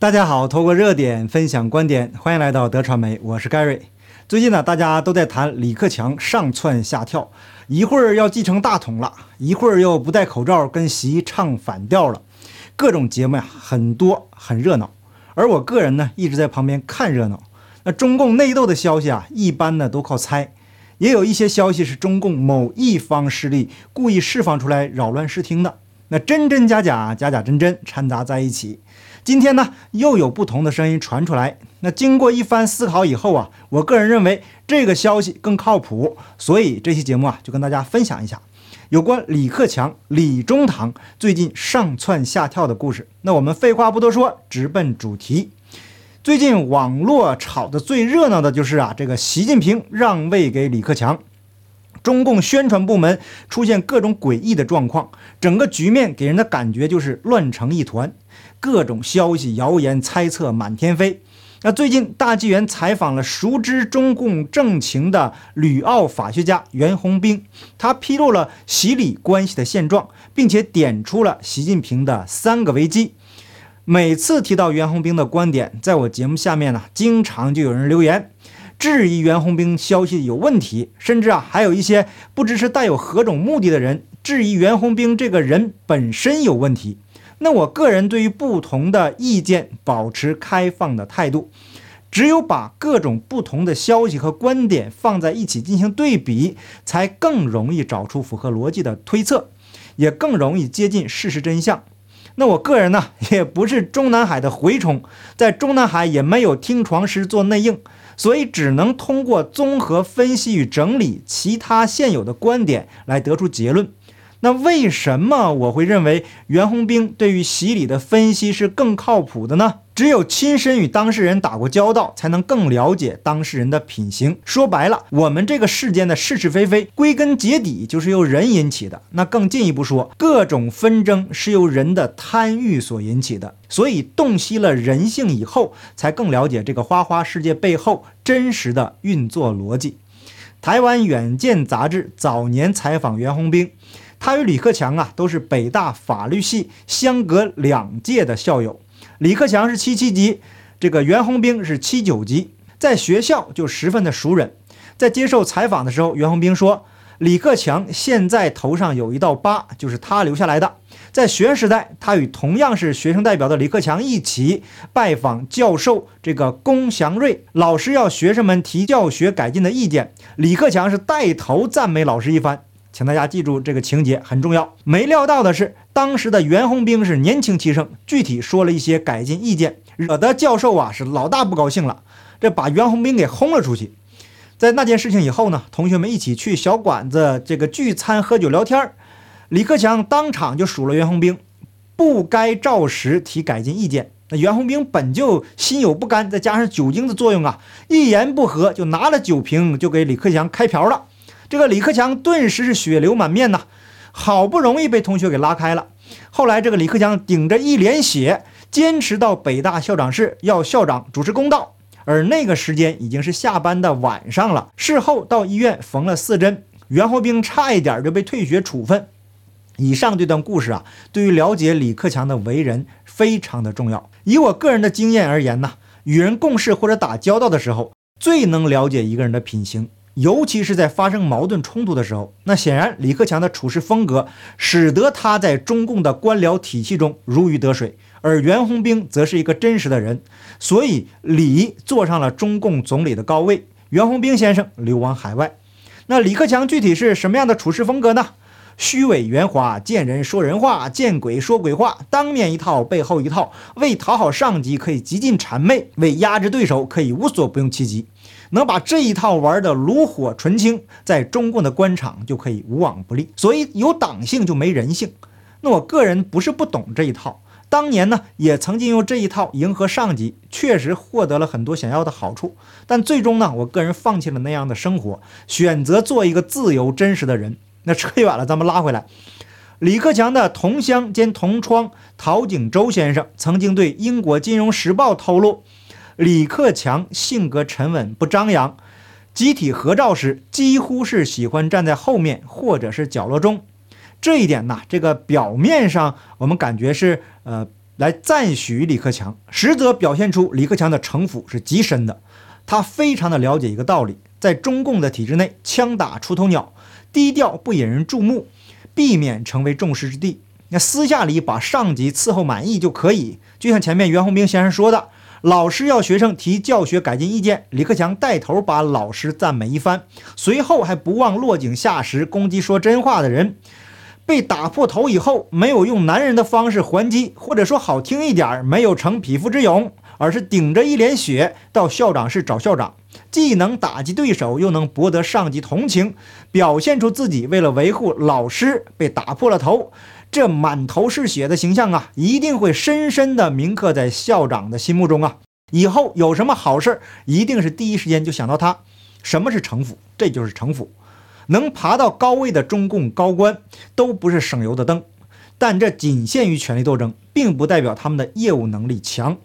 大家好，透过热点分享观点，欢迎来到德传媒，我是盖瑞。最近呢，大家都在谈李克强上窜下跳，一会儿要继承大统了，一会儿又不戴口罩跟习唱反调了，各种节目呀很多，很热闹。而我个人呢，一直在旁边看热闹。那中共内斗的消息啊，一般呢都靠猜，也有一些消息是中共某一方势力故意释放出来扰乱视听的。那真真假假，假假真真掺杂在一起。今天呢，又有不同的声音传出来。那经过一番思考以后啊，我个人认为这个消息更靠谱，所以这期节目啊，就跟大家分享一下有关李克强、李中堂最近上蹿下跳的故事。那我们废话不多说，直奔主题。最近网络炒的最热闹的就是啊，这个习近平让位给李克强。中共宣传部门出现各种诡异的状况，整个局面给人的感觉就是乱成一团，各种消息、谣言、猜测满天飞。那最近大纪元采访了熟知中共政情的吕奥法学家袁宏兵，他披露了习李关系的现状，并且点出了习近平的三个危机。每次提到袁宏兵的观点，在我节目下面呢，经常就有人留言。质疑袁宏兵消息有问题，甚至啊，还有一些不知是带有何种目的的人质疑袁宏兵这个人本身有问题。那我个人对于不同的意见保持开放的态度，只有把各种不同的消息和观点放在一起进行对比，才更容易找出符合逻辑的推测，也更容易接近事实真相。那我个人呢，也不是中南海的蛔虫，在中南海也没有听床师做内应。所以只能通过综合分析与整理其他现有的观点来得出结论。那为什么我会认为袁宏兵对于洗礼的分析是更靠谱的呢？只有亲身与当事人打过交道，才能更了解当事人的品行。说白了，我们这个世间的是是非非，归根结底就是由人引起的。那更进一步说，各种纷争是由人的贪欲所引起的。所以洞悉了人性以后，才更了解这个花花世界背后真实的运作逻辑。台湾远见杂志早年采访袁宏兵。他与李克强啊都是北大法律系相隔两届的校友，李克强是七七级，这个袁宏兵是七九级，在学校就十分的熟人。在接受采访的时候，袁宏兵说，李克强现在头上有一道疤，就是他留下来的。在学生时代，他与同样是学生代表的李克强一起拜访教授这个龚祥瑞老师，要学生们提教学改进的意见，李克强是带头赞美老师一番。请大家记住这个情节很重要。没料到的是，当时的袁宏兵是年轻气盛，具体说了一些改进意见，惹得教授啊是老大不高兴了，这把袁宏兵给轰了出去。在那件事情以后呢，同学们一起去小馆子这个聚餐喝酒聊天李克强当场就数了袁宏兵，不该照实提改进意见。那袁宏兵本就心有不甘，再加上酒精的作用啊，一言不合就拿了酒瓶就给李克强开瓢了。这个李克强顿时是血流满面呐，好不容易被同学给拉开了。后来这个李克强顶着一脸血，坚持到北大校长室要校长主持公道。而那个时间已经是下班的晚上了。事后到医院缝了四针，袁宏兵差一点就被退学处分。以上这段故事啊，对于了解李克强的为人非常的重要。以我个人的经验而言呢，与人共事或者打交道的时候，最能了解一个人的品行。尤其是在发生矛盾冲突的时候，那显然李克强的处事风格使得他在中共的官僚体系中如鱼得水，而袁宏兵则是一个真实的人，所以李坐上了中共总理的高位，袁宏兵先生流亡海外。那李克强具体是什么样的处事风格呢？虚伪圆滑，见人说人话，见鬼说鬼话，当面一套，背后一套，为讨好上级可以极尽谄媚，为压制对手可以无所不用其极。能把这一套玩的炉火纯青，在中共的官场就可以无往不利。所以有党性就没人性。那我个人不是不懂这一套，当年呢也曾经用这一套迎合上级，确实获得了很多想要的好处。但最终呢，我个人放弃了那样的生活，选择做一个自由真实的人。那扯远了，咱们拉回来。李克强的同乡兼同窗陶景洲先生曾经对英国《金融时报》透露。李克强性格沉稳，不张扬。集体合照时，几乎是喜欢站在后面或者是角落中。这一点呢，这个表面上我们感觉是呃来赞许李克强，实则表现出李克强的城府是极深的。他非常的了解一个道理，在中共的体制内，枪打出头鸟，低调不引人注目，避免成为众矢之的。那私下里把上级伺候满意就可以。就像前面袁宏兵先生说的，老师要学生提教学改进意见，李克强带头把老师赞美一番，随后还不忘落井下石，攻击说真话的人。被打破头以后，没有用男人的方式还击，或者说好听一点，没有逞匹夫之勇，而是顶着一脸血到校长室找校长，既能打击对手，又能博得上级同情，表现出自己为了维护老师被打破了头，这满头是血的形象啊，一定会深深的铭刻在校长的心目中啊。以后有什么好事儿一定是第一时间就想到他。什么是城府？这就是城府。能爬到高位的中共高官都不是省油的灯，但这仅限于权力斗争，并不代表他们的业务能力强。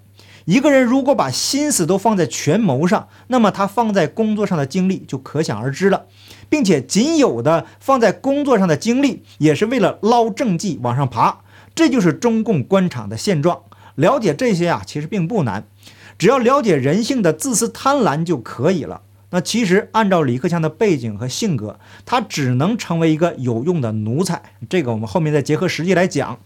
一个人如果把心思都放在权谋上，那么他放在工作上的精力就可想而知了，并且仅有的放在工作上的精力也是为了捞政绩往上爬。这就是中共官场的现状。了解这些啊，其实并不难，只要了解人性的自私贪婪就可以了。那其实按照李克强的背景和性格，他只能成为一个有用的奴才。这个我们后面再结合实际来讲。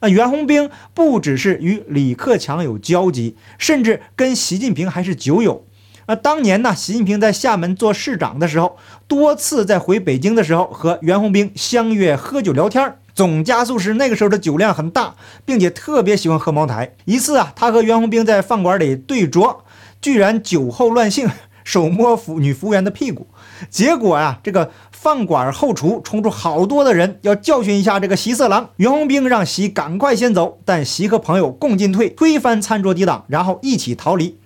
那袁宏兵不只是与李克强有交集，甚至跟习近平还是酒友。那当年呢，习近平在厦门做市长的时候，多次在回北京的时候和袁宏兵相约喝酒聊天。总加速师那个时候的酒量很大，并且特别喜欢喝茅台。一次啊，他和袁宏兵在饭馆里对酌，居然酒后乱性。手摸服女服务员的屁股，结果啊，这个饭馆后厨冲出好多的人，要教训一下这个习色狼。袁宏兵让习赶快先走，但习和朋友共进退，推翻餐桌抵挡，然后一起逃离。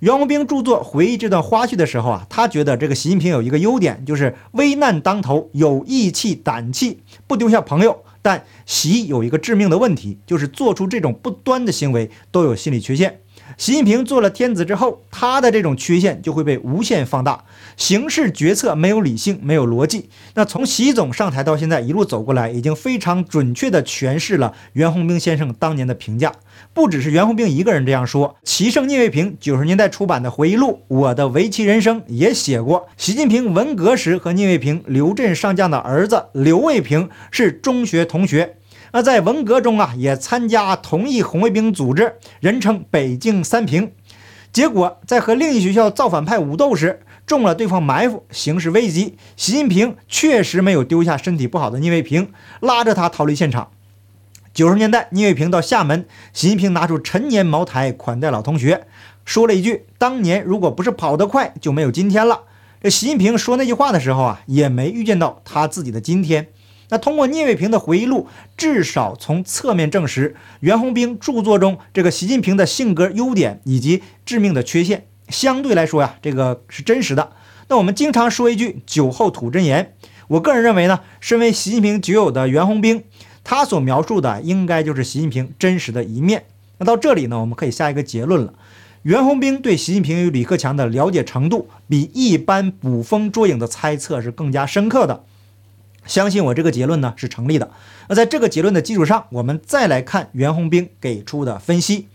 袁宏兵著作回忆这段花絮的时候啊，他觉得这个习近平有一个优点，就是危难当头有义气、胆气，不丢下朋友。但习有一个致命的问题，就是做出这种不端的行为都有心理缺陷。习近平做了天子之后，他的这种缺陷就会被无限放大，行事决策没有理性，没有逻辑。那从习总上台到现在一路走过来，已经非常准确地诠释了袁宏兵先生当年的评价。不只是袁宏兵一个人这样说，齐胜聂卫平九十年代出版的回忆录《我的围棋人生》也写过，习近平文革时和聂卫平、刘震上将的儿子刘卫平是中学同学。那在文革中啊，也参加同一红卫兵组织，人称北京三平。结果在和另一学校造反派武斗时，中了对方埋伏，形势危急。习近平确实没有丢下身体不好的聂卫平，拉着他逃离现场。九十年代，聂卫平到厦门，习近平拿出陈年茅台款待老同学，说了一句：“当年如果不是跑得快，就没有今天了。”这习近平说那句话的时候啊，也没预见到他自己的今天。那通过聂卫平的回忆录，至少从侧面证实袁宏兵著作中这个习近平的性格优点以及致命的缺陷，相对来说呀，这个是真实的。那我们经常说一句“酒后吐真言”，我个人认为呢，身为习近平酒友的袁宏兵，他所描述的应该就是习近平真实的一面。那到这里呢，我们可以下一个结论了：袁宏兵对习近平与李克强的了解程度，比一般捕风捉影的猜测是更加深刻的。相信我，这个结论呢是成立的。那在这个结论的基础上，我们再来看袁宏兵给出的分析。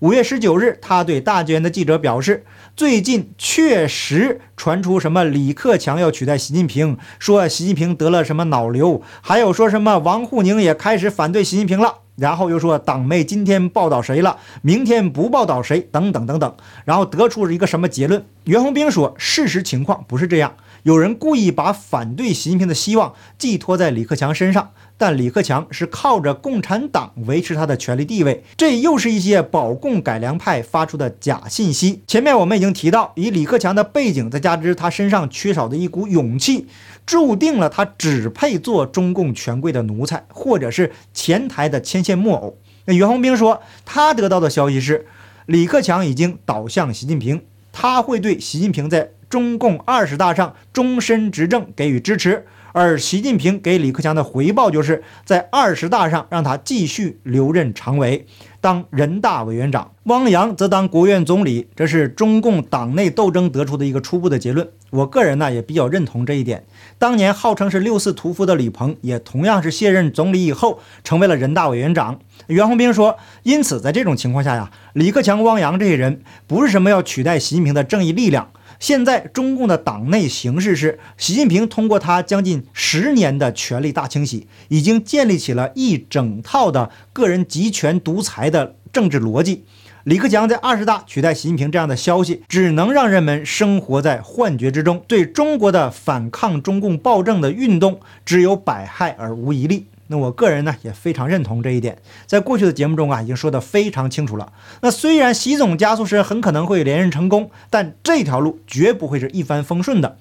五月十九日，他对大纪元的记者表示，最近确实传出什么李克强要取代习近平，说习近平得了什么脑瘤，还有说什么王沪宁也开始反对习近平了。然后又说党媒今天报道谁了，明天不报道谁，等等等等。然后得出了一个什么结论？袁宏兵说，事实情况不是这样。有人故意把反对习近平的希望寄托在李克强身上，但李克强是靠着共产党维持他的权力地位，这又是一些保共改良派发出的假信息。前面我们已经提到，以李克强的背景，再加之他身上缺少的一股勇气，注定了他只配做中共权贵的奴才，或者是前台的牵线木偶。那袁宏兵说，他得到的消息是，李克强已经倒向习近平，他会对习近平在。中共二十大上终身执政给予支持，而习近平给李克强的回报就是在二十大上让他继续留任常委。当人大委员长，汪洋则当国务院总理。这是中共党内斗争得出的一个初步的结论。我个人呢也比较认同这一点。当年号称是六四屠夫的李鹏，也同样是卸任总理以后成为了人大委员长。袁宏兵说，因此在这种情况下呀，李克强、汪洋这些人不是什么要取代习近平的正义力量。现在中共的党内形势是，习近平通过他将近十年的权力大清洗，已经建立起了一整套的个人集权独裁的政治逻辑。李克强在二十大取代习近平这样的消息，只能让人们生活在幻觉之中，对中国的反抗中共暴政的运动只有百害而无一利。那我个人呢也非常认同这一点，在过去的节目中啊已经说得非常清楚了。那虽然习总加速师很可能会连任成功，但这条路绝不会是一帆风顺的。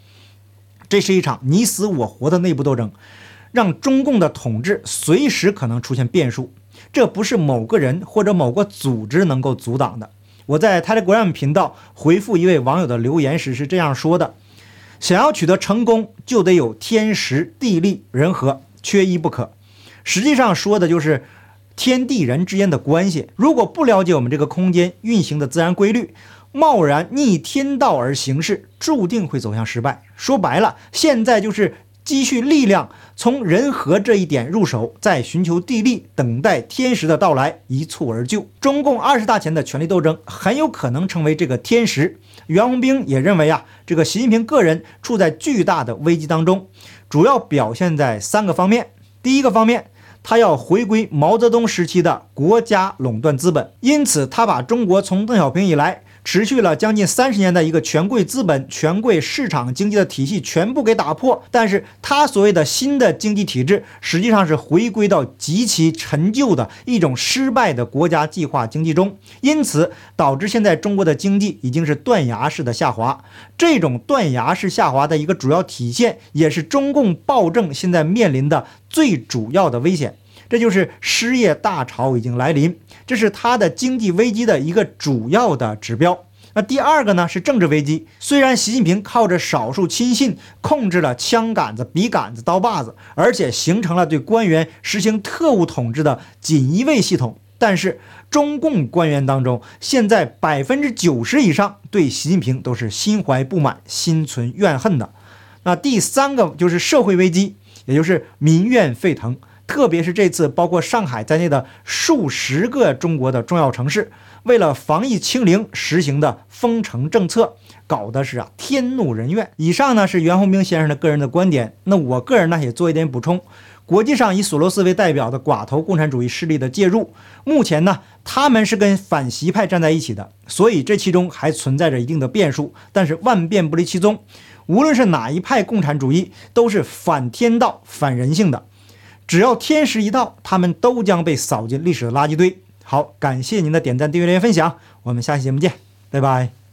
这是一场你死我活的内部斗争，让中共的统治随时可能出现变数。这不是某个人或者某个组织能够阻挡的。我在 Telegram 频道回复一位网友的留言时是这样说的：想要取得成功，就得有天时地利人和，缺一不可。实际上说的就是天地人之间的关系。如果不了解我们这个空间运行的自然规律，贸然逆天道而行事，注定会走向失败。说白了，现在就是积蓄力量，从人和这一点入手，再寻求地利，等待天时的到来，一蹴而就。中共二十大前的权力斗争很有可能成为这个天时。袁宏兵也认为啊，这个习近平个人处在巨大的危机当中，主要表现在三个方面。第一个方面。他要回归毛泽东时期的国家垄断资本，因此他把中国从邓小平以来持续了将近三十年的一个权贵资本、权贵市场经济的体系全部给打破。但是他所谓的新的经济体制，实际上是回归到极其陈旧的一种失败的国家计划经济中，因此导致现在中国的经济已经是断崖式的下滑。这种断崖式下滑的一个主要体现，也是中共暴政现在面临的最主要的危险。这就是失业大潮已经来临，这是他的经济危机的一个主要的指标。那第二个呢是政治危机。虽然习近平靠着少数亲信控制了枪杆子、笔杆子、刀把子，而且形成了对官员实行特务统治的锦衣卫系统，但是中共官员当中，现在百分之九十以上对习近平都是心怀不满、心存怨恨的。那第三个就是社会危机，也就是民怨沸腾。特别是这次，包括上海在内的数十个中国的重要城市，为了防疫清零实行的封城政策，搞的是啊天怒人怨。以上呢是袁宏兵先生的个人的观点，那我个人呢也做一点补充。国际上以索罗斯为代表的寡头共产主义势力的介入，目前呢他们是跟反习派站在一起的，所以这其中还存在着一定的变数。但是万变不离其宗，无论是哪一派共产主义，都是反天道、反人性的。只要天时一到，他们都将被扫进历史的垃圾堆。好，感谢您的点赞、订阅、留言、分享，我们下期节目见，拜拜。